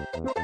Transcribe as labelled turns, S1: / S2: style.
S1: you